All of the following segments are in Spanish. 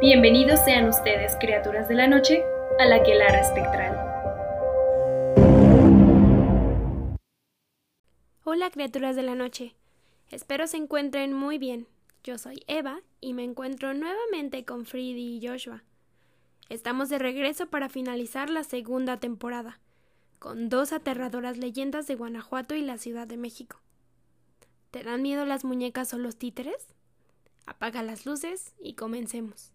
Bienvenidos sean ustedes, criaturas de la noche, a la quelara espectral. Hola, criaturas de la noche. Espero se encuentren muy bien. Yo soy Eva y me encuentro nuevamente con Freddy y Joshua. Estamos de regreso para finalizar la segunda temporada, con dos aterradoras leyendas de Guanajuato y la Ciudad de México. ¿Te dan miedo las muñecas o los títeres? Apaga las luces y comencemos.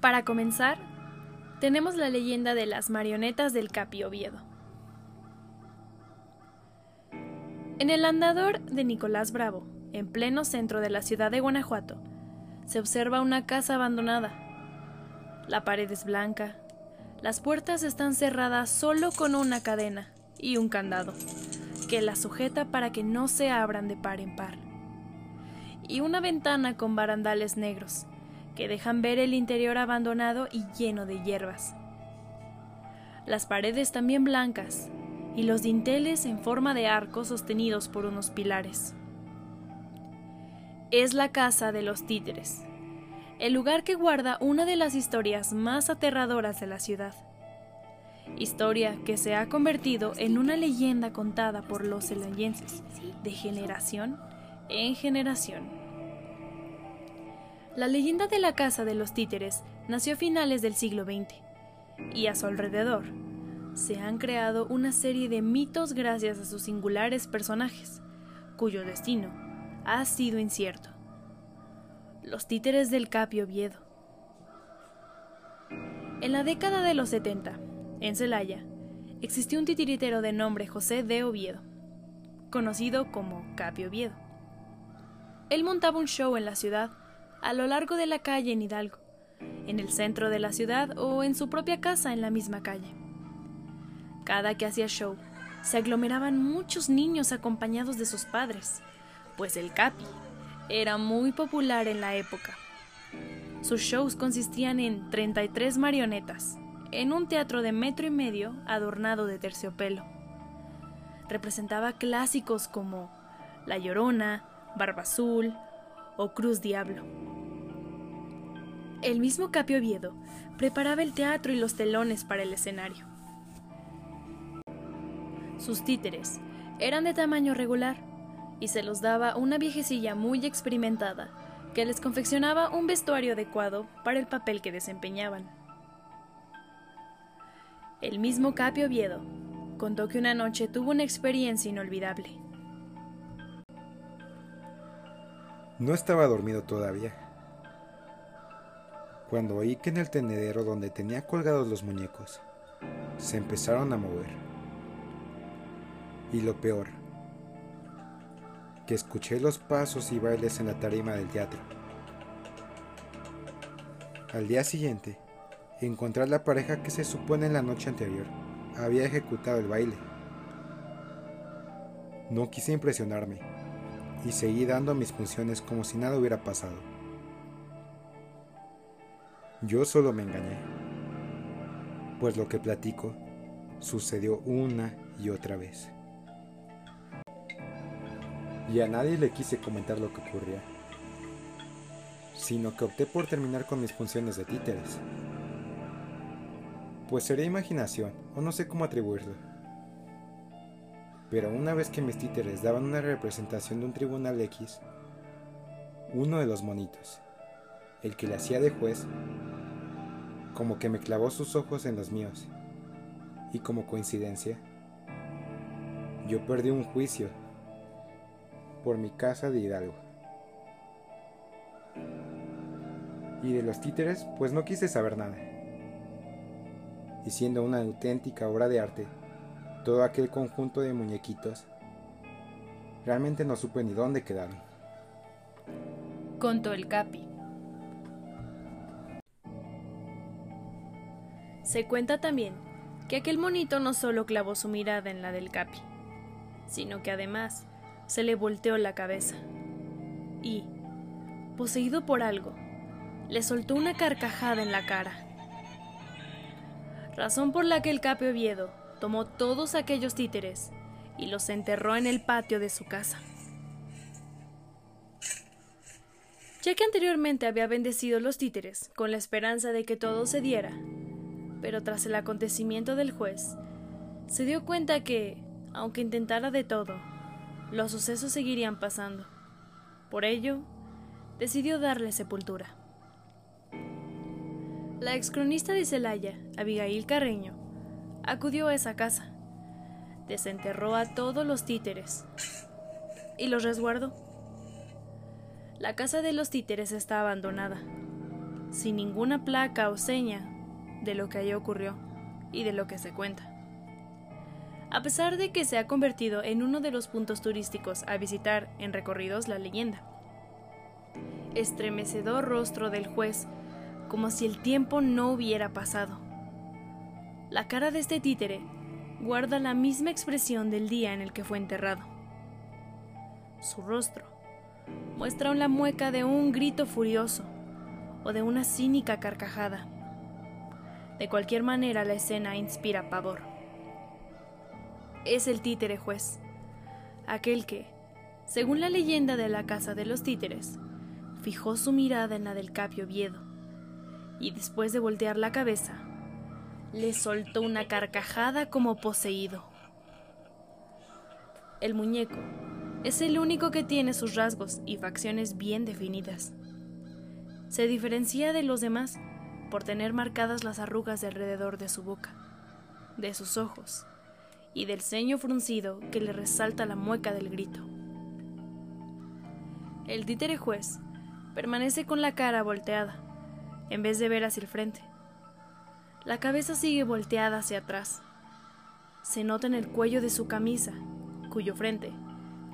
Para comenzar, tenemos la leyenda de las marionetas del Capi Oviedo. En el andador de Nicolás Bravo, en pleno centro de la ciudad de Guanajuato, se observa una casa abandonada. La pared es blanca, las puertas están cerradas solo con una cadena y un candado, que las sujeta para que no se abran de par en par. Y una ventana con barandales negros, que dejan ver el interior abandonado y lleno de hierbas. Las paredes también blancas, y los dinteles en forma de arcos sostenidos por unos pilares. Es la casa de los títeres, el lugar que guarda una de las historias más aterradoras de la ciudad. Historia que se ha convertido en una leyenda contada por los celayenses de generación en generación. La leyenda de la Casa de los Títeres nació a finales del siglo XX y a su alrededor se han creado una serie de mitos gracias a sus singulares personajes, cuyo destino ha sido incierto. Los títeres del Capio Oviedo. En la década de los 70, en Celaya, existió un titiritero de nombre José de Oviedo, conocido como Capio Oviedo. Él montaba un show en la ciudad, a lo largo de la calle en Hidalgo, en el centro de la ciudad o en su propia casa en la misma calle. Cada que hacía show, se aglomeraban muchos niños acompañados de sus padres, pues el Capi era muy popular en la época. Sus shows consistían en 33 marionetas, en un teatro de metro y medio adornado de terciopelo. Representaba clásicos como La Llorona, Barba Azul o Cruz Diablo. El mismo Capio Oviedo preparaba el teatro y los telones para el escenario. Sus títeres eran de tamaño regular, y se los daba una viejecilla muy experimentada que les confeccionaba un vestuario adecuado para el papel que desempeñaban. El mismo Capio Oviedo contó que una noche tuvo una experiencia inolvidable. No estaba dormido todavía. Cuando oí que en el tenedero donde tenía colgados los muñecos se empezaron a mover. Y lo peor, que escuché los pasos y bailes en la tarima del teatro. Al día siguiente, encontré a la pareja que se supone en la noche anterior había ejecutado el baile. No quise impresionarme y seguí dando mis funciones como si nada hubiera pasado. Yo solo me engañé, pues lo que platico sucedió una y otra vez y a nadie le quise comentar lo que ocurría, sino que opté por terminar con mis funciones de títeres. Pues sería imaginación, o no sé cómo atribuirlo. Pero una vez que mis títeres daban una representación de un tribunal X, uno de los monitos, el que le hacía de juez, como que me clavó sus ojos en los míos, y como coincidencia, yo perdí un juicio por mi casa de Hidalgo. Y de los títeres, pues no quise saber nada. Y siendo una auténtica obra de arte, todo aquel conjunto de muñequitos, realmente no supe ni dónde quedaron. Contó el Capi. Se cuenta también que aquel monito no solo clavó su mirada en la del Capi, sino que además se le volteó la cabeza y, poseído por algo, le soltó una carcajada en la cara. Razón por la que el Cape Oviedo tomó todos aquellos títeres y los enterró en el patio de su casa. Ya que anteriormente había bendecido los títeres con la esperanza de que todo se diera, pero tras el acontecimiento del juez, se dio cuenta que, aunque intentara de todo, los sucesos seguirían pasando. Por ello, decidió darle sepultura. La excronista de Celaya, Abigail Carreño, acudió a esa casa, desenterró a todos los títeres y los resguardó. La casa de los títeres está abandonada, sin ninguna placa o seña de lo que allí ocurrió y de lo que se cuenta. A pesar de que se ha convertido en uno de los puntos turísticos a visitar en recorridos la leyenda. Estremecedor rostro del juez, como si el tiempo no hubiera pasado. La cara de este títere guarda la misma expresión del día en el que fue enterrado. Su rostro muestra la mueca de un grito furioso o de una cínica carcajada. De cualquier manera, la escena inspira pavor. Es el títere juez, aquel que, según la leyenda de la casa de los títeres, fijó su mirada en la del Capio Viedo y después de voltear la cabeza, le soltó una carcajada como poseído. El muñeco es el único que tiene sus rasgos y facciones bien definidas. Se diferencia de los demás por tener marcadas las arrugas de alrededor de su boca, de sus ojos y del ceño fruncido que le resalta la mueca del grito. El títere juez permanece con la cara volteada, en vez de ver hacia el frente. La cabeza sigue volteada hacia atrás. Se nota en el cuello de su camisa, cuyo frente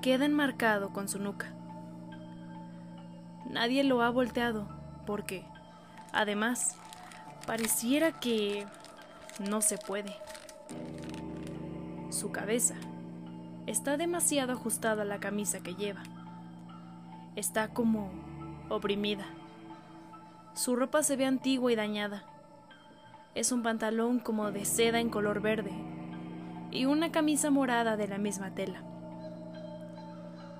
queda enmarcado con su nuca. Nadie lo ha volteado porque, además, pareciera que no se puede. Su cabeza está demasiado ajustada a la camisa que lleva. Está como oprimida. Su ropa se ve antigua y dañada. Es un pantalón como de seda en color verde y una camisa morada de la misma tela.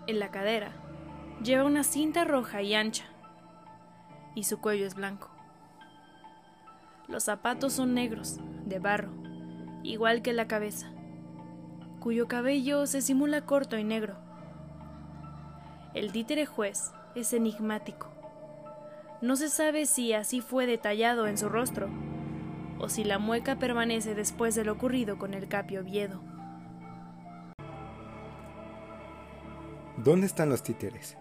En la cadera lleva una cinta roja y ancha, y su cuello es blanco. Los zapatos son negros, de barro, igual que la cabeza, cuyo cabello se simula corto y negro. El títere juez es enigmático. No se sabe si así fue detallado en su rostro, o si la mueca permanece después de lo ocurrido con el Capio Oviedo. ¿Dónde están los títeres?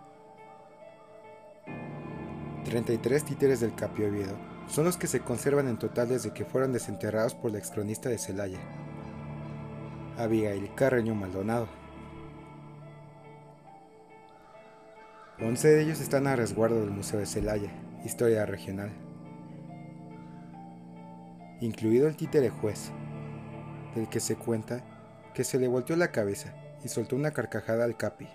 33 títeres del Capio Oviedo son los que se conservan en total desde que fueron desenterrados por la excronista de Celaya, Abigail Carreño Maldonado. 11 de ellos están a resguardo del Museo de Celaya, Historia Regional, incluido el títere juez, del que se cuenta que se le volteó la cabeza y soltó una carcajada al capi.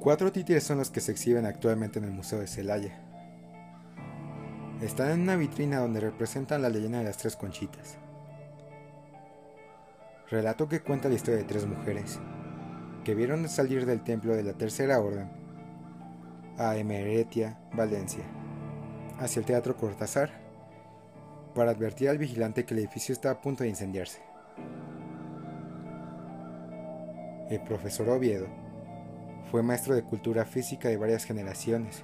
Cuatro títeres son los que se exhiben actualmente en el Museo de Celaya. Están en una vitrina donde representan la leyenda de las tres conchitas. Relato que cuenta la historia de tres mujeres que vieron salir del templo de la Tercera Orden a Emeretia, Valencia, hacia el Teatro Cortázar, para advertir al vigilante que el edificio estaba a punto de incendiarse. El profesor Oviedo fue maestro de cultura física de varias generaciones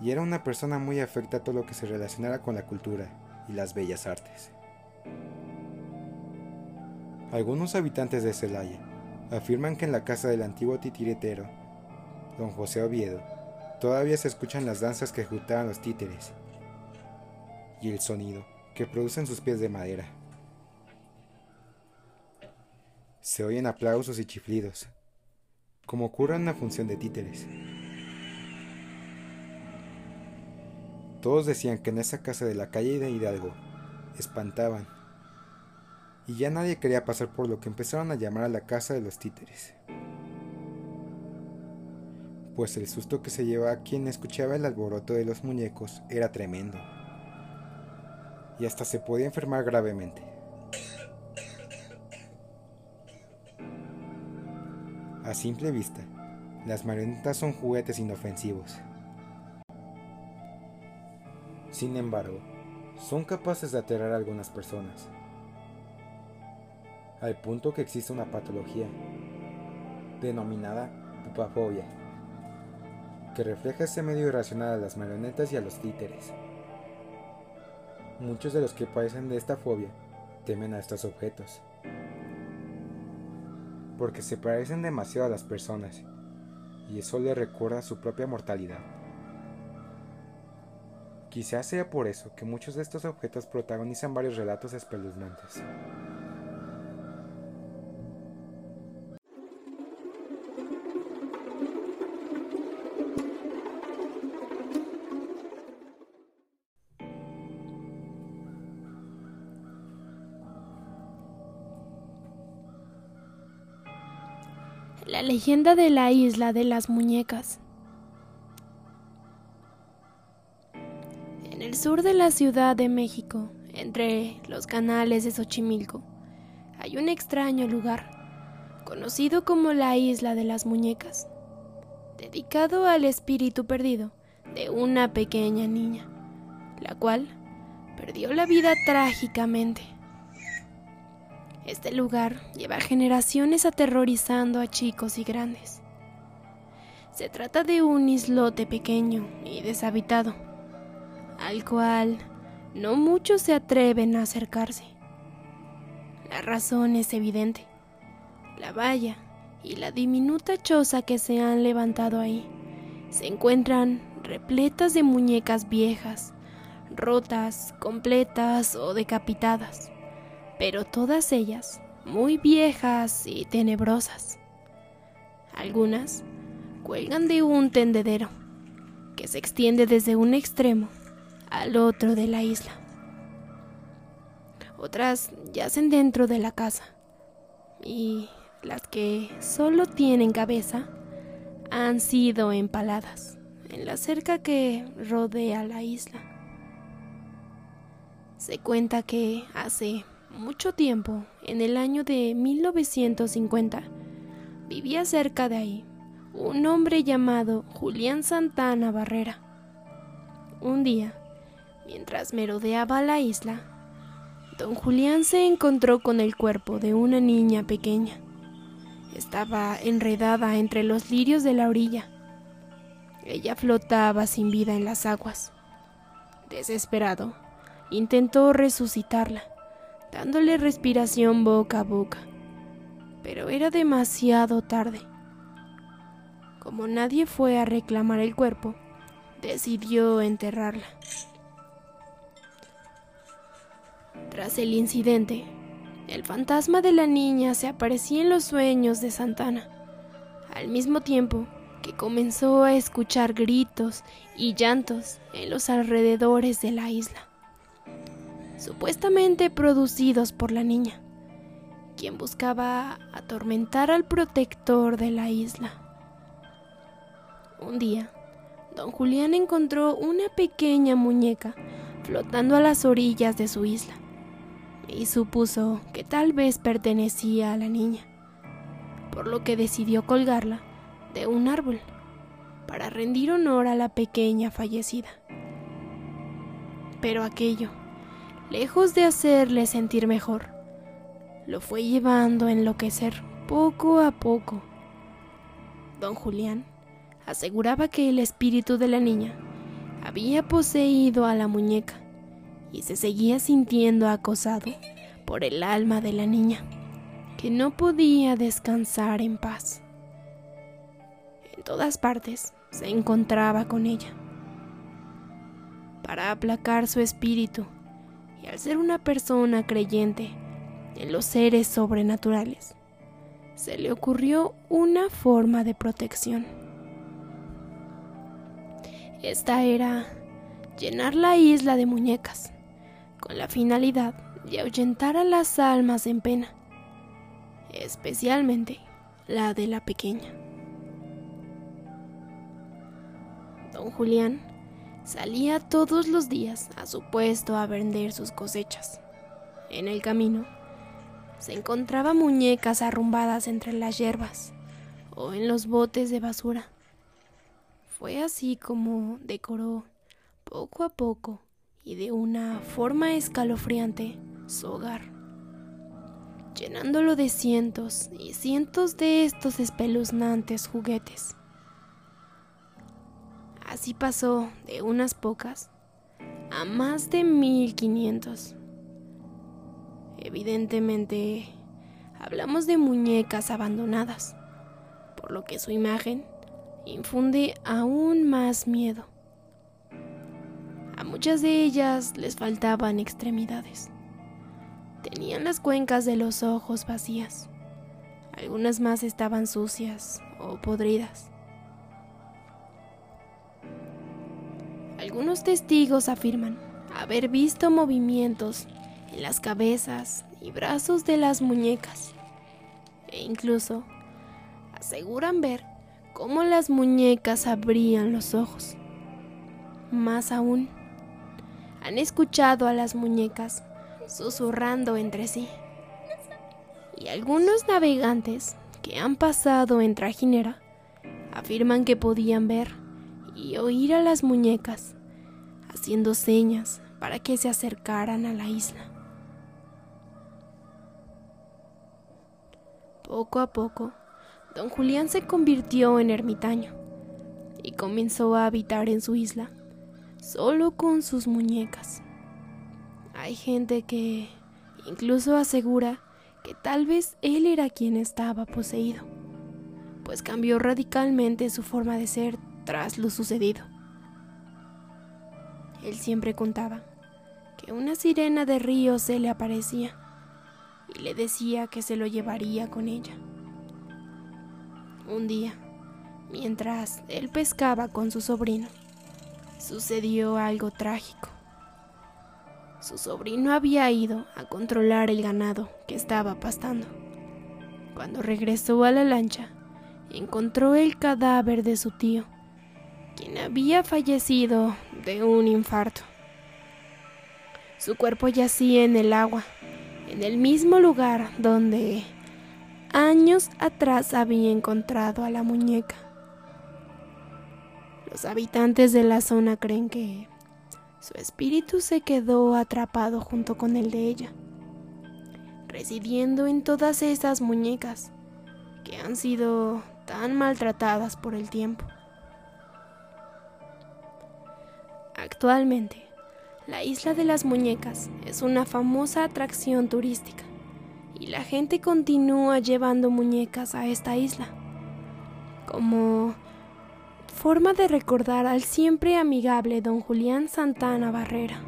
y era una persona muy afecta a todo lo que se relacionara con la cultura y las bellas artes. Algunos habitantes de Celaya afirman que en la casa del antiguo titiritero, don José Oviedo, todavía se escuchan las danzas que ejecutaban los títeres y el sonido que producen sus pies de madera. Se oyen aplausos y chiflidos, como ocurre en una función de títeres. Todos decían que en esa casa de la calle de Hidalgo espantaban, y ya nadie quería pasar por lo que empezaron a llamar a la casa de los títeres pues el susto que se llevaba quien escuchaba el alboroto de los muñecos era tremendo. Y hasta se podía enfermar gravemente. A simple vista, las marionetas son juguetes inofensivos. Sin embargo, son capaces de aterrar a algunas personas, al punto que existe una patología denominada pupafobia que refleja ese medio irracional a las marionetas y a los títeres. Muchos de los que padecen de esta fobia temen a estos objetos, porque se parecen demasiado a las personas y eso les recuerda su propia mortalidad. Quizás sea por eso que muchos de estos objetos protagonizan varios relatos espeluznantes. Leyenda de la isla de las muñecas. En el sur de la Ciudad de México, entre los canales de Xochimilco, hay un extraño lugar, conocido como la isla de las muñecas, dedicado al espíritu perdido de una pequeña niña, la cual perdió la vida trágicamente. Este lugar lleva generaciones aterrorizando a chicos y grandes. Se trata de un islote pequeño y deshabitado, al cual no muchos se atreven a acercarse. La razón es evidente. La valla y la diminuta choza que se han levantado ahí se encuentran repletas de muñecas viejas, rotas, completas o decapitadas pero todas ellas muy viejas y tenebrosas. Algunas cuelgan de un tendedero que se extiende desde un extremo al otro de la isla. Otras yacen dentro de la casa y las que solo tienen cabeza han sido empaladas en la cerca que rodea la isla. Se cuenta que hace mucho tiempo, en el año de 1950, vivía cerca de ahí un hombre llamado Julián Santana Barrera. Un día, mientras merodeaba la isla, don Julián se encontró con el cuerpo de una niña pequeña. Estaba enredada entre los lirios de la orilla. Ella flotaba sin vida en las aguas. Desesperado, intentó resucitarla dándole respiración boca a boca. Pero era demasiado tarde. Como nadie fue a reclamar el cuerpo, decidió enterrarla. Tras el incidente, el fantasma de la niña se aparecía en los sueños de Santana, al mismo tiempo que comenzó a escuchar gritos y llantos en los alrededores de la isla supuestamente producidos por la niña, quien buscaba atormentar al protector de la isla. Un día, don Julián encontró una pequeña muñeca flotando a las orillas de su isla y supuso que tal vez pertenecía a la niña, por lo que decidió colgarla de un árbol para rendir honor a la pequeña fallecida. Pero aquello lejos de hacerle sentir mejor, lo fue llevando a enloquecer poco a poco. Don Julián aseguraba que el espíritu de la niña había poseído a la muñeca y se seguía sintiendo acosado por el alma de la niña, que no podía descansar en paz. En todas partes se encontraba con ella. Para aplacar su espíritu, y al ser una persona creyente en los seres sobrenaturales, se le ocurrió una forma de protección. Esta era llenar la isla de muñecas, con la finalidad de ahuyentar a las almas en pena, especialmente la de la pequeña. Don Julián Salía todos los días a su puesto a vender sus cosechas. En el camino se encontraba muñecas arrumbadas entre las hierbas o en los botes de basura. Fue así como decoró poco a poco y de una forma escalofriante su hogar, llenándolo de cientos y cientos de estos espeluznantes juguetes. Así pasó de unas pocas a más de 1500. Evidentemente, hablamos de muñecas abandonadas, por lo que su imagen infunde aún más miedo. A muchas de ellas les faltaban extremidades. Tenían las cuencas de los ojos vacías. Algunas más estaban sucias o podridas. Algunos testigos afirman haber visto movimientos en las cabezas y brazos de las muñecas e incluso aseguran ver cómo las muñecas abrían los ojos. Más aún, han escuchado a las muñecas susurrando entre sí. Y algunos navegantes que han pasado en trajinera afirman que podían ver y oír a las muñecas haciendo señas para que se acercaran a la isla. Poco a poco, don Julián se convirtió en ermitaño y comenzó a habitar en su isla, solo con sus muñecas. Hay gente que incluso asegura que tal vez él era quien estaba poseído, pues cambió radicalmente su forma de ser tras lo sucedido. Él siempre contaba que una sirena de río se le aparecía y le decía que se lo llevaría con ella. Un día, mientras él pescaba con su sobrino, sucedió algo trágico. Su sobrino había ido a controlar el ganado que estaba pastando. Cuando regresó a la lancha, encontró el cadáver de su tío, quien había fallecido de un infarto. Su cuerpo yacía en el agua, en el mismo lugar donde años atrás había encontrado a la muñeca. Los habitantes de la zona creen que su espíritu se quedó atrapado junto con el de ella, residiendo en todas esas muñecas que han sido tan maltratadas por el tiempo. Actualmente, la isla de las muñecas es una famosa atracción turística y la gente continúa llevando muñecas a esta isla como forma de recordar al siempre amigable don Julián Santana Barrera.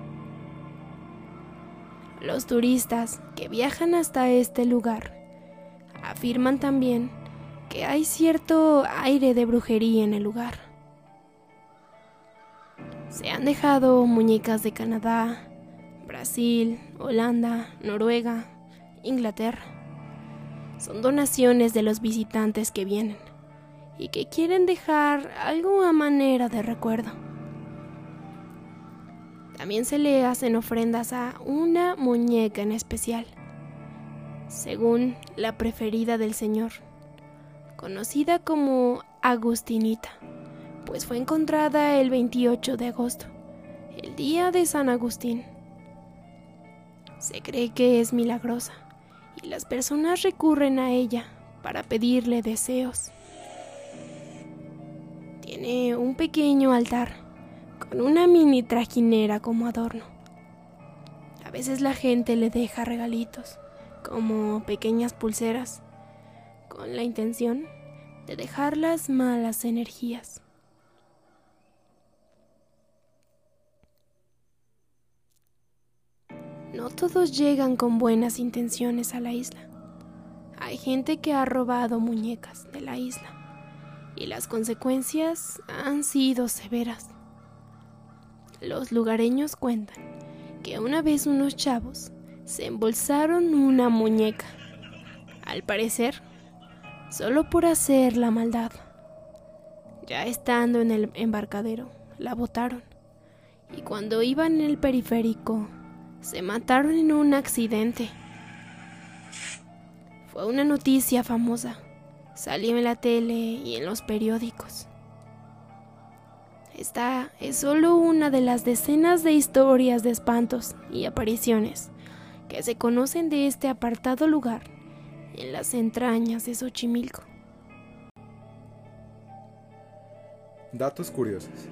Los turistas que viajan hasta este lugar afirman también que hay cierto aire de brujería en el lugar. Se han dejado muñecas de Canadá, Brasil, Holanda, Noruega, Inglaterra. Son donaciones de los visitantes que vienen y que quieren dejar algo a manera de recuerdo. También se le hacen ofrendas a una muñeca en especial, según la preferida del Señor, conocida como Agustinita pues fue encontrada el 28 de agosto, el día de San Agustín. Se cree que es milagrosa y las personas recurren a ella para pedirle deseos. Tiene un pequeño altar con una mini trajinera como adorno. A veces la gente le deja regalitos, como pequeñas pulseras, con la intención de dejar las malas energías. No todos llegan con buenas intenciones a la isla. Hay gente que ha robado muñecas de la isla y las consecuencias han sido severas. Los lugareños cuentan que una vez unos chavos se embolsaron una muñeca, al parecer, solo por hacer la maldad. Ya estando en el embarcadero, la botaron y cuando iban en el periférico se mataron en un accidente. Fue una noticia famosa Salió en la tele y en los periódicos. Esta es solo una de las decenas de historias de espantos y apariciones que se conocen de este apartado lugar en las entrañas de Xochimilco. Datos curiosos.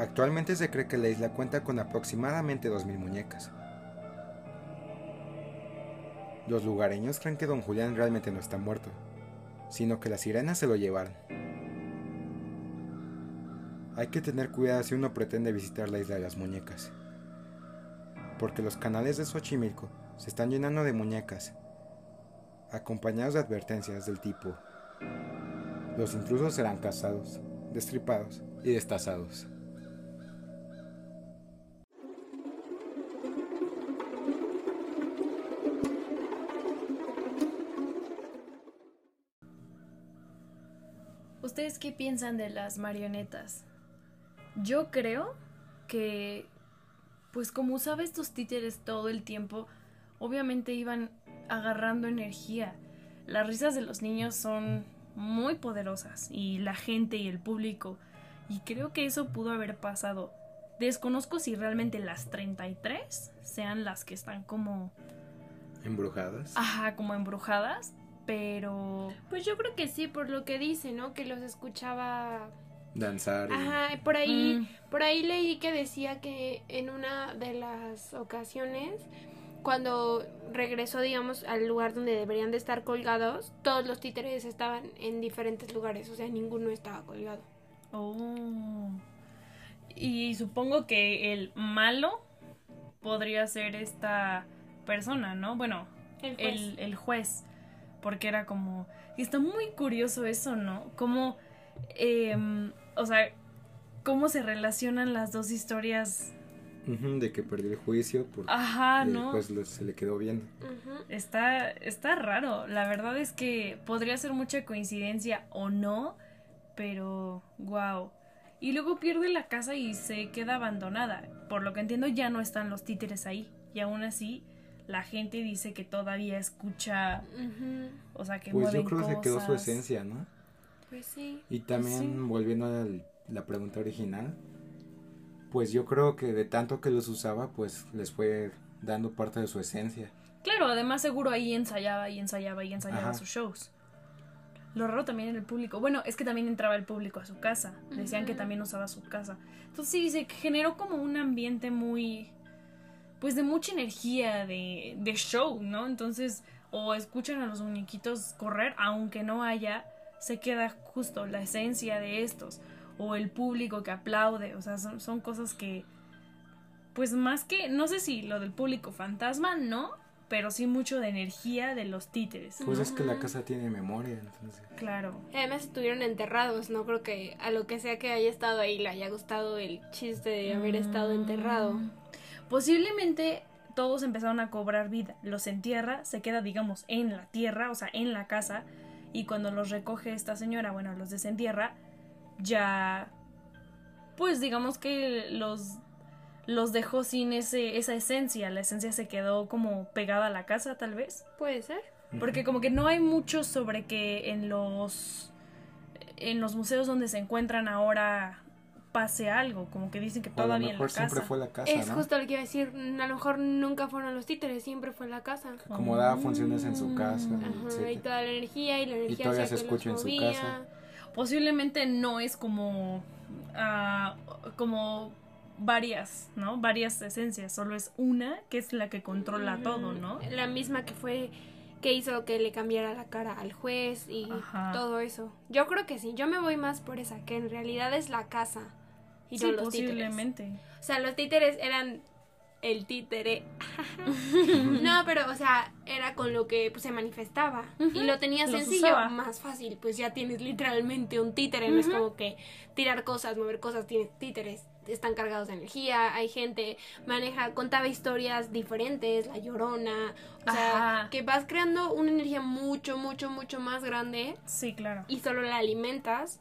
Actualmente se cree que la isla cuenta con aproximadamente 2.000 muñecas. Los lugareños creen que don Julián realmente no está muerto, sino que las sirenas se lo llevaron. Hay que tener cuidado si uno pretende visitar la isla de las muñecas, porque los canales de Xochimilco se están llenando de muñecas, acompañados de advertencias del tipo, los intrusos serán cazados, destripados y destazados. ¿Ustedes qué piensan de las marionetas? Yo creo que, pues como usaba estos títeres todo el tiempo, obviamente iban agarrando energía. Las risas de los niños son muy poderosas y la gente y el público. Y creo que eso pudo haber pasado. Desconozco si realmente las 33 sean las que están como... ¿Embrujadas? Ajá, como embrujadas, pero... Pues yo creo que sí, por lo que dice, ¿no? Que los escuchaba Danzar. y- Ajá, por ahí, Mm. por ahí leí que decía que en una de las ocasiones, cuando regresó, digamos, al lugar donde deberían de estar colgados, todos los títeres estaban en diferentes lugares, o sea, ninguno estaba colgado. Oh. Y supongo que el malo podría ser esta persona, ¿no? Bueno, el, el juez. Porque era como. Y está muy curioso eso, ¿no? Cómo. em, o sea, cómo se relacionan las dos historias. De que perdió el juicio porque Ajá, ¿no? se le quedó viendo. Está, está raro. La verdad es que podría ser mucha coincidencia o no, pero wow. Y luego pierde la casa y se queda abandonada. Por lo que entiendo ya no están los títeres ahí. Y aún así la gente dice que todavía escucha, o sea, que Pues yo creo que se quedó su esencia, ¿no? Pues sí. Y también sí. volviendo a la pregunta original, pues yo creo que de tanto que los usaba, pues les fue dando parte de su esencia. Claro, además seguro ahí ensayaba y ensayaba y ensayaba Ajá. sus shows. Lo raro también en el público. Bueno, es que también entraba el público a su casa. Decían que también usaba su casa. Entonces sí, se generó como un ambiente muy... Pues de mucha energía, de, de show, ¿no? Entonces, o escuchan a los muñequitos correr, aunque no haya, se queda justo la esencia de estos. O el público que aplaude. O sea, son, son cosas que... Pues más que... No sé si lo del público fantasma, no. Pero sí mucho de energía de los títeres. Pues es que la casa tiene memoria, entonces. Claro. Además estuvieron enterrados, no creo que a lo que sea que haya estado ahí le haya gustado el chiste de haber estado enterrado. Posiblemente todos empezaron a cobrar vida. Los entierra, se queda, digamos, en la tierra, o sea, en la casa. Y cuando los recoge esta señora, bueno, los desentierra, ya. Pues digamos que los. Los dejó sin ese, esa esencia. La esencia se quedó como pegada a la casa, tal vez. Puede ser. Porque como que no hay mucho sobre que en los en los museos donde se encuentran ahora pase algo, como que dicen que O a lo todavía en la mejor siempre casa. fue la casa, es ¿no? justo lo que iba a decir. A lo mejor nunca fueron los títeres, siempre fue la casa. Que como daba funciones en su casa, Mm. Ajá, y toda la energía y la energía todavía hacía se escucha en su casa. Posiblemente no es como ah, como varias, ¿no? Varias esencias, solo es una que es la que controla todo, ¿no? La misma que fue que hizo que le cambiara la cara al juez y Ajá. todo eso. Yo creo que sí, yo me voy más por esa, que en realidad es la casa y sí, no los títeres. posiblemente. O sea, los títeres eran el títere. no, pero, o sea, era con lo que pues, se manifestaba. Y lo tenía sencillo, usaba. más fácil. Pues ya tienes literalmente un títere. No es como que tirar cosas, mover cosas, tienes títeres. Están cargados de energía, hay gente, maneja, contaba historias diferentes, la llorona. O sea, Ajá. que vas creando una energía mucho, mucho, mucho más grande Sí, claro. y solo la alimentas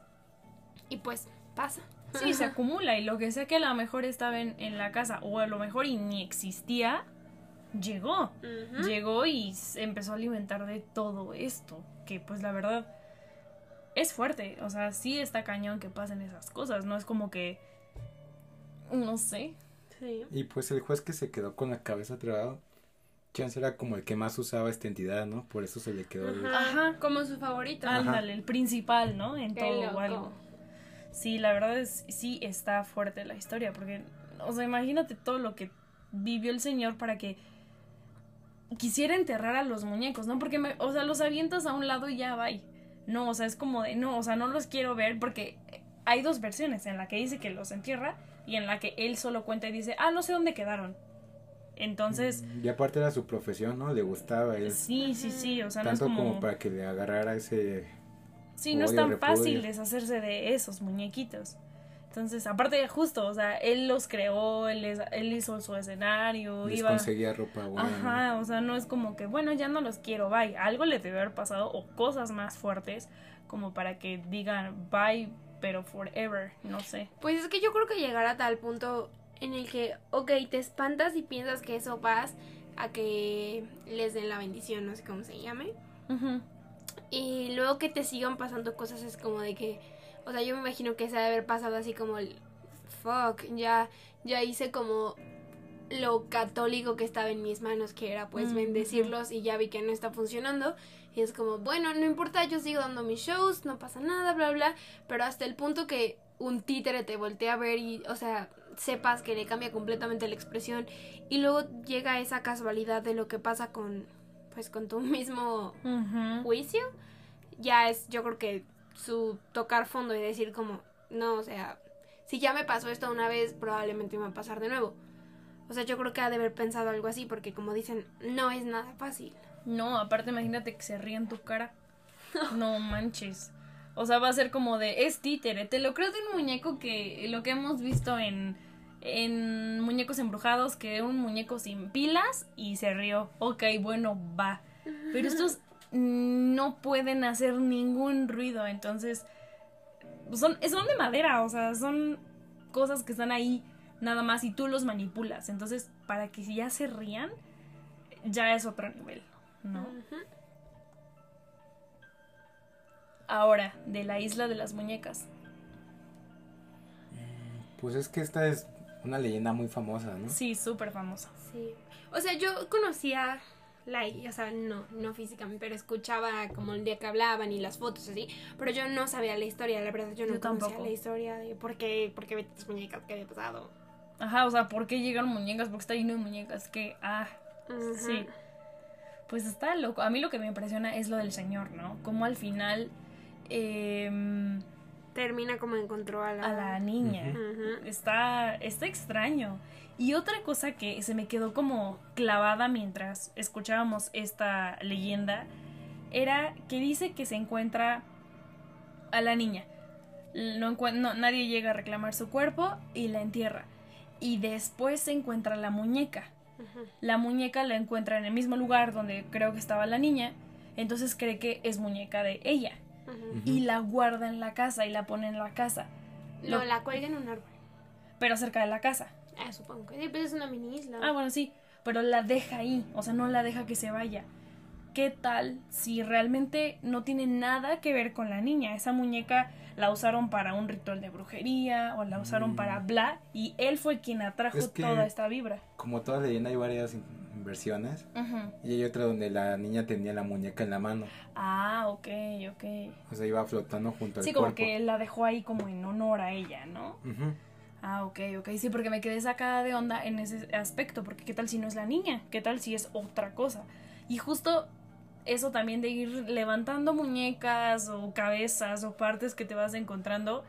y pues pasa. Sí, se acumula y lo que sea que a lo mejor estaba en, en la casa o a lo mejor y ni existía, llegó. Llegó y s- empezó a alimentar de todo esto. que pues la verdad es fuerte, o sea, sí está cañón que pasen esas cosas, no es como que, no sé. Sí. Y pues el juez que se quedó con la cabeza trabada, chance era como el que más usaba esta entidad, ¿no? Por eso se le quedó el... Ajá, Ajá. Como su favorito. Ándale, el principal, ¿no? En Qué todo loco. o algo. Sí, la verdad es, sí está fuerte la historia, porque, o sea, imagínate todo lo que vivió el señor para que quisiera enterrar a los muñecos, ¿no? Porque, me- o sea, los avientas a un lado y ya va. No, o sea, es como de, no, o sea, no los quiero ver porque hay dos versiones, en la que dice que los entierra y en la que él solo cuenta y dice, ah, no sé dónde quedaron. Entonces, Y aparte era su profesión, ¿no? Le gustaba él. sí, sí, sí, o sea, no es Tanto como... como para que le agarrara ese... Sí, no es tan repudio. fácil deshacerse de esos muñequitos. Entonces, aparte de justo, o sea, él los creó, él, es- él hizo su escenario, Les iba... conseguía ropa buena. ¿no? Ajá, o sea, no es como que, bueno, ya no los quiero, bye. Algo le debe haber pasado o cosas más fuertes como para que digan bye, pero forever, no sé. Pues es que yo creo que llegar a tal punto en el que, ok, te espantas y piensas que eso vas a que les den la bendición, no sé cómo se llame. Y luego que te sigan pasando cosas es como de que, o sea, yo me imagino que se ha de haber pasado así como el, fuck, ya, ya hice como lo católico que estaba en mis manos, que era pues Mm, bendecirlos y ya vi que no está funcionando. Y es como, bueno, no importa, yo sigo dando mis shows, no pasa nada, bla, bla, pero hasta el punto que un títere te voltea a ver y, o sea, sepas que le cambia completamente la expresión. Y luego llega esa casualidad de lo que pasa con, pues, con tu mismo juicio, ya es, yo creo que su tocar fondo y decir como, no, o sea, si ya me pasó esto una vez, probablemente me va a pasar de nuevo. O sea, yo creo que ha de haber pensado algo así, porque como dicen, no es nada fácil. No, aparte imagínate que se ríe en tu cara. No manches. O sea, va a ser como de, es títere. Te lo creo de un muñeco que lo que hemos visto en, en muñecos embrujados, que era un muñeco sin pilas y se rió. Ok, bueno, va. Pero estos no pueden hacer ningún ruido, entonces son, son de madera, o sea, son cosas que están ahí nada más y tú los manipulas. Entonces, para que ya se rían, ya es otro nivel, ¿no? Ahora, de la isla de las muñecas. Pues es que esta es una leyenda muy famosa, ¿no? Sí, súper famosa. Sí. O sea, yo conocía la, o sea, no, no físicamente, pero escuchaba como el día que hablaban y las fotos así, pero yo no sabía la historia, la verdad, yo no Yo conocía tampoco. la historia de por qué, por qué vete tus muñecas, qué había pasado. Ajá, o sea, ¿por qué llegaron muñecas? Porque está lleno de muñecas. Que, ah, sí. Pues está loco. A mí lo que me impresiona es lo del señor, ¿no? Como al final em, Termina como encontró a la, a la niña. Está, está extraño. Y otra cosa que se me quedó como clavada mientras escuchábamos esta leyenda era que dice que se encuentra a la niña. No no- nadie llega a reclamar su cuerpo y la entierra. Y después se encuentra la muñeca. La muñeca la encuentra en el mismo lugar donde creo que estaba la niña. Entonces cree que es muñeca de ella. Y la guarda en la casa y la pone en la casa. No, Lo- la cuelga en un árbol. Pero cerca de la casa. Ah, supongo que sí, pues es una mini isla. Ah, bueno, sí, pero la deja ahí, o sea, no la deja que se vaya. ¿Qué tal si realmente no tiene nada que ver con la niña? Esa muñeca la usaron para un ritual de brujería o la usaron Mm. para bla y él fue quien atrajo Es que- toda esta vibra. Como toda leyenda hay varias versiones. Y hay otra donde la niña tenía la muñeca en la mano. Ah, ok, ok. O sea, iba flotando junto al Sí, como cuerpo. que la dejó ahí como en honor a ella, ¿no? Ujú. Ah, ok, ok. Sí, porque me quedé sacada de onda en ese aspecto, porque qué tal si no es la niña, qué tal si es otra cosa. Y justo eso también de ir levantando muñecas o cabezas o partes que te vas encontrando,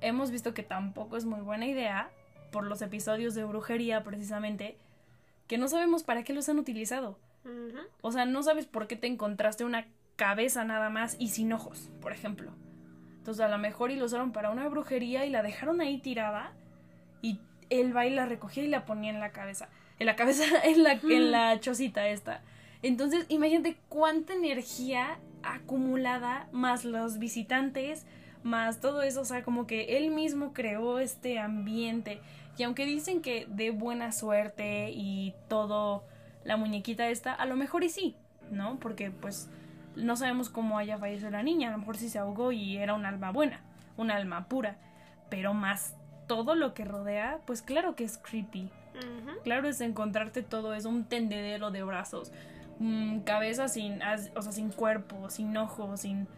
hemos visto que tampoco es muy buena idea por los episodios de brujería precisamente, que no sabemos para qué los han utilizado. O sea, no sabes por qué te encontraste una cabeza nada más y sin ojos, por ejemplo. Entonces a lo mejor y lo usaron para una brujería y la dejaron ahí tirada y él va y la recogía y la ponía en la cabeza. En la cabeza, en la, en la chocita esta. Entonces imagínate cuánta energía acumulada más los visitantes, más todo eso. O sea, como que él mismo creó este ambiente. Y aunque dicen que de buena suerte y todo la muñequita esta, a lo mejor y sí, ¿no? Porque pues no sabemos cómo haya fallecido la niña, a lo mejor sí se ahogó y era un alma buena, un alma pura, pero más todo lo que rodea, pues claro que es creepy. Claro es encontrarte todo eso, un tendedero de brazos, mm, cabeza sin, o sea, sin cuerpo, sin ojos, sin...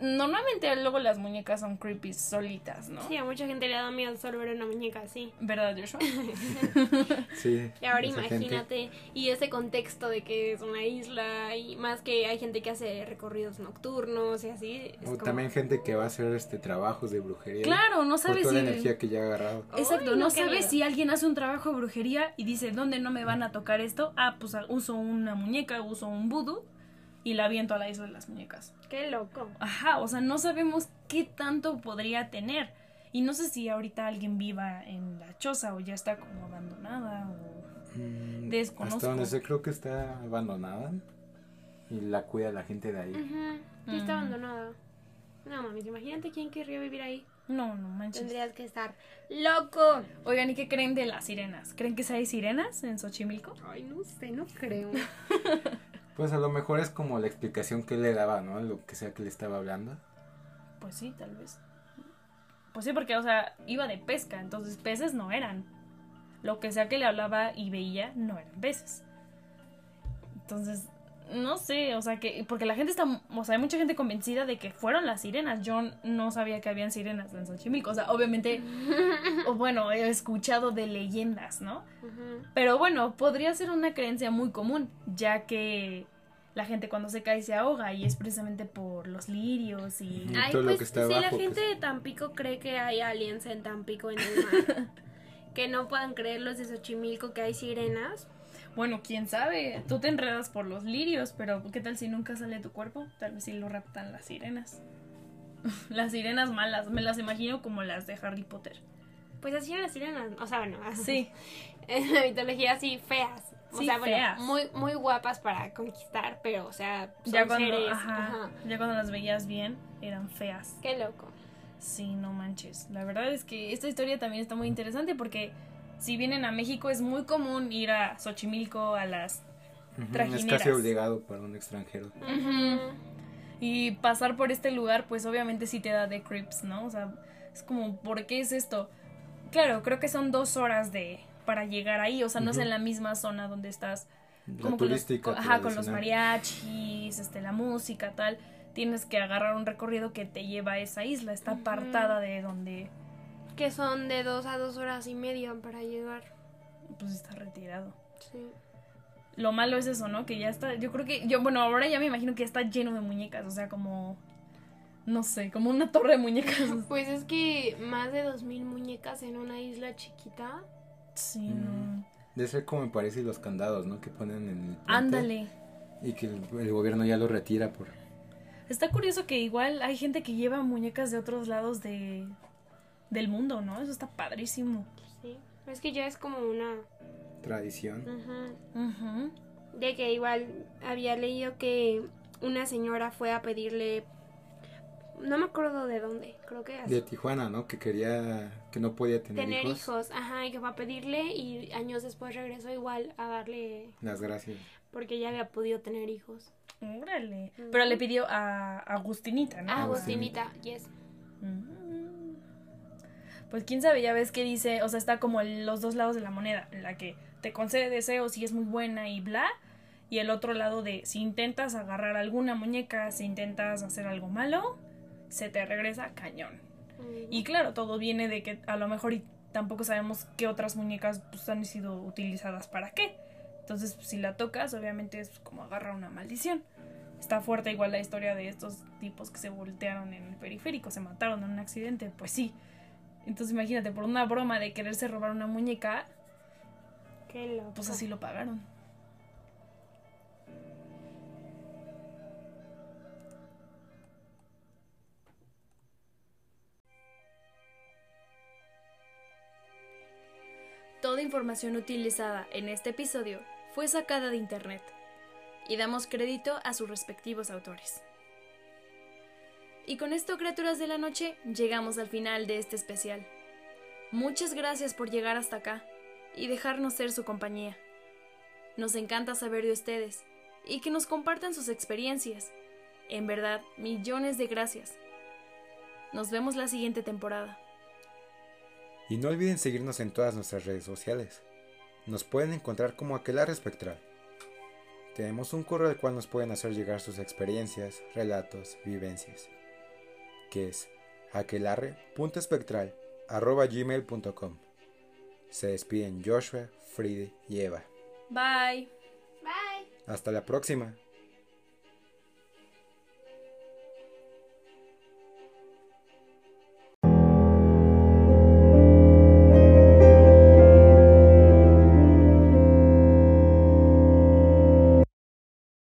Normalmente luego las muñecas son creepy solitas, ¿no? Sí, a mucha gente le da miedo solo ver una muñeca así. ¿Verdad, Joshua? Sí. Y ahora gente- imagínate, y ese contexto de que es una isla, y más que hay gente que hace recorridos nocturnos y así. Es O como- también gente que va a hacer este trabajos de brujería. claro, no Por sabes toda si... la energía que ya ha agarrado. Exacto, no sabes si alguien hace un trabajo de brujería y dice, ¿dónde no me van a tocar esto? Ah, pues ah, uso una muñeca, uso un vudú y la aviento a la isla de las muñecas. Qué loco. Ajá, o sea, no sabemos qué tanto podría tener. Y no sé si ahorita alguien viva en la choza o ya está como abandonada o... Mm, Desconozco. Hasta donde sé creo que está abandonada. Y la cuida la gente de ahí. Ujú, y está Mm. abandonada. No mames, imagínate quién querría vivir ahí. No, no manches. Tendrías que estar loco. Oigan, ¿y qué creen de las sirenas? ¿Creen que hay sirenas en Xochimilco? Ay, no sé, no creo. Pues a lo mejor es como la explicación que le daba, ¿no? Lo que sea que le estaba hablando. Pues sí, tal vez. Pues sí, porque, o sea, iba de pesca, entonces peces no eran. Lo que sea que le hablaba y veía no eran peces. Entonces, no sé, o sea, que. Porque la gente está. O sea, hay mucha gente convencida de que fueron las sirenas. Yo no sabía que habían sirenas en Xochimilco. O sea, obviamente. o bueno, he escuchado de leyendas, ¿no? Pero bueno, podría ser una creencia muy común, ya que la gente cuando se cae se ahoga y es precisamente por los lirios y... Ujú. Ay, todo lo pues que está si la gente pues. de Tampico cree que hay aliens en Tampico en el mar, que no puedan creer los de Xochimilco que hay sirenas. Bueno, quién sabe, tú te enredas por los lirios, pero ¿qué tal si nunca sale tu cuerpo? Tal vez si lo raptan las sirenas. las sirenas malas, me las imagino como las de Harry Potter. Pues así eran las sirenas, o sea, bueno, Sí, en la mitología así feas. O Sí, sea, bueno, feas. muy muy guapas para conquistar, pero o sea, son ya cuando, seres, ajá, ajá. ya cuando las veías bien, eran feas. Qué loco. Sí, no manches. La verdad es que esta historia también está muy interesante porque si vienen a México es muy común ir a Xochimilco a las Es Trajineras. casi obligado para un extranjero. Y pasar por este lugar pues obviamente sí te da de creeps, ¿no? O sea, es como ¿por qué es esto? Claro, creo que son dos horas de para llegar ahí, o sea, no es en la misma zona donde estás La como con los, ajá, con los mariachis, este, la música, tal. Tienes que agarrar un recorrido que te lleva a esa isla, está apartada de donde Que son de dos a dos horas y media para llegar. pues está retirado. Sí. Lo malo es eso, ¿no? Que ya está, yo creo que, yo, bueno, ahora ya me imagino que ya está lleno de muñecas, o sea, como, no sé, como una torre de muñecas. Pues es que más de dos mil muñecas en una isla chiquita. Sí, Mm. no. Debe ser como me parece los candados, ¿no? Que ponen en el Ándale. Y que el, el gobierno ya lo retira por... Está curioso que igual hay gente que lleva muñecas de otros lados de del mundo, ¿no? Eso está padrísimo. Sí. Es que ya es como una. tradición. Ujú. Ujú. De que igual había leído que una señora fue a pedirle. No me acuerdo de dónde, creo que así. De Tijuana, ¿no? Que quería... Que no podía tener, tener hijos. hijos. ajá, y que fue a pedirle y años después regresó igual a darle Las gracias. porque ya había podido tener hijos. Órale. Ujú. Pero le pidió a Agustinita, ¿no? Ah, Agustinita. Agustinita, yes. Mm. Pues quién sabe, ya ves que dice, o sea, está como los dos lados de la moneda, la que te concede deseos y es muy buena y bla, y el otro lado de si intentas agarrar alguna muñeca, si intentas hacer algo malo, se te regresa cañón. Y claro, todo viene de que a lo mejor y tampoco sabemos qué otras muñecas pues, han sido utilizadas para qué. Entonces, pues, si la tocas, obviamente es como agarrar una maldición. Está fuerte igual la historia de estos tipos que se voltearon en el periférico, se mataron en un accidente, pues sí. Entonces imagínate, por una broma de quererse robar una muñeca, Qué loco. pues así lo pagaron. Toda información utilizada en este episodio fue sacada de Internet y damos crédito a sus respectivos autores. Y con esto, criaturas de la noche, llegamos al final de este especial. Muchas gracias por llegar hasta acá y dejarnos ser su compañía. Nos encanta saber de ustedes y que nos compartan sus experiencias, En verdad, millones de gracias. Nos vemos la siguiente temporada. Y no olviden seguirnos en todas nuestras redes sociales. Nos pueden encontrar como Aquelarre Espectral. Tenemos un correo al cual nos pueden hacer llegar sus experiencias, relatos, vivencias, que es aquelarre.espectral.gmail.com. Se despiden Joshua, Friede y Eva. Bye. Bye. Hasta la próxima.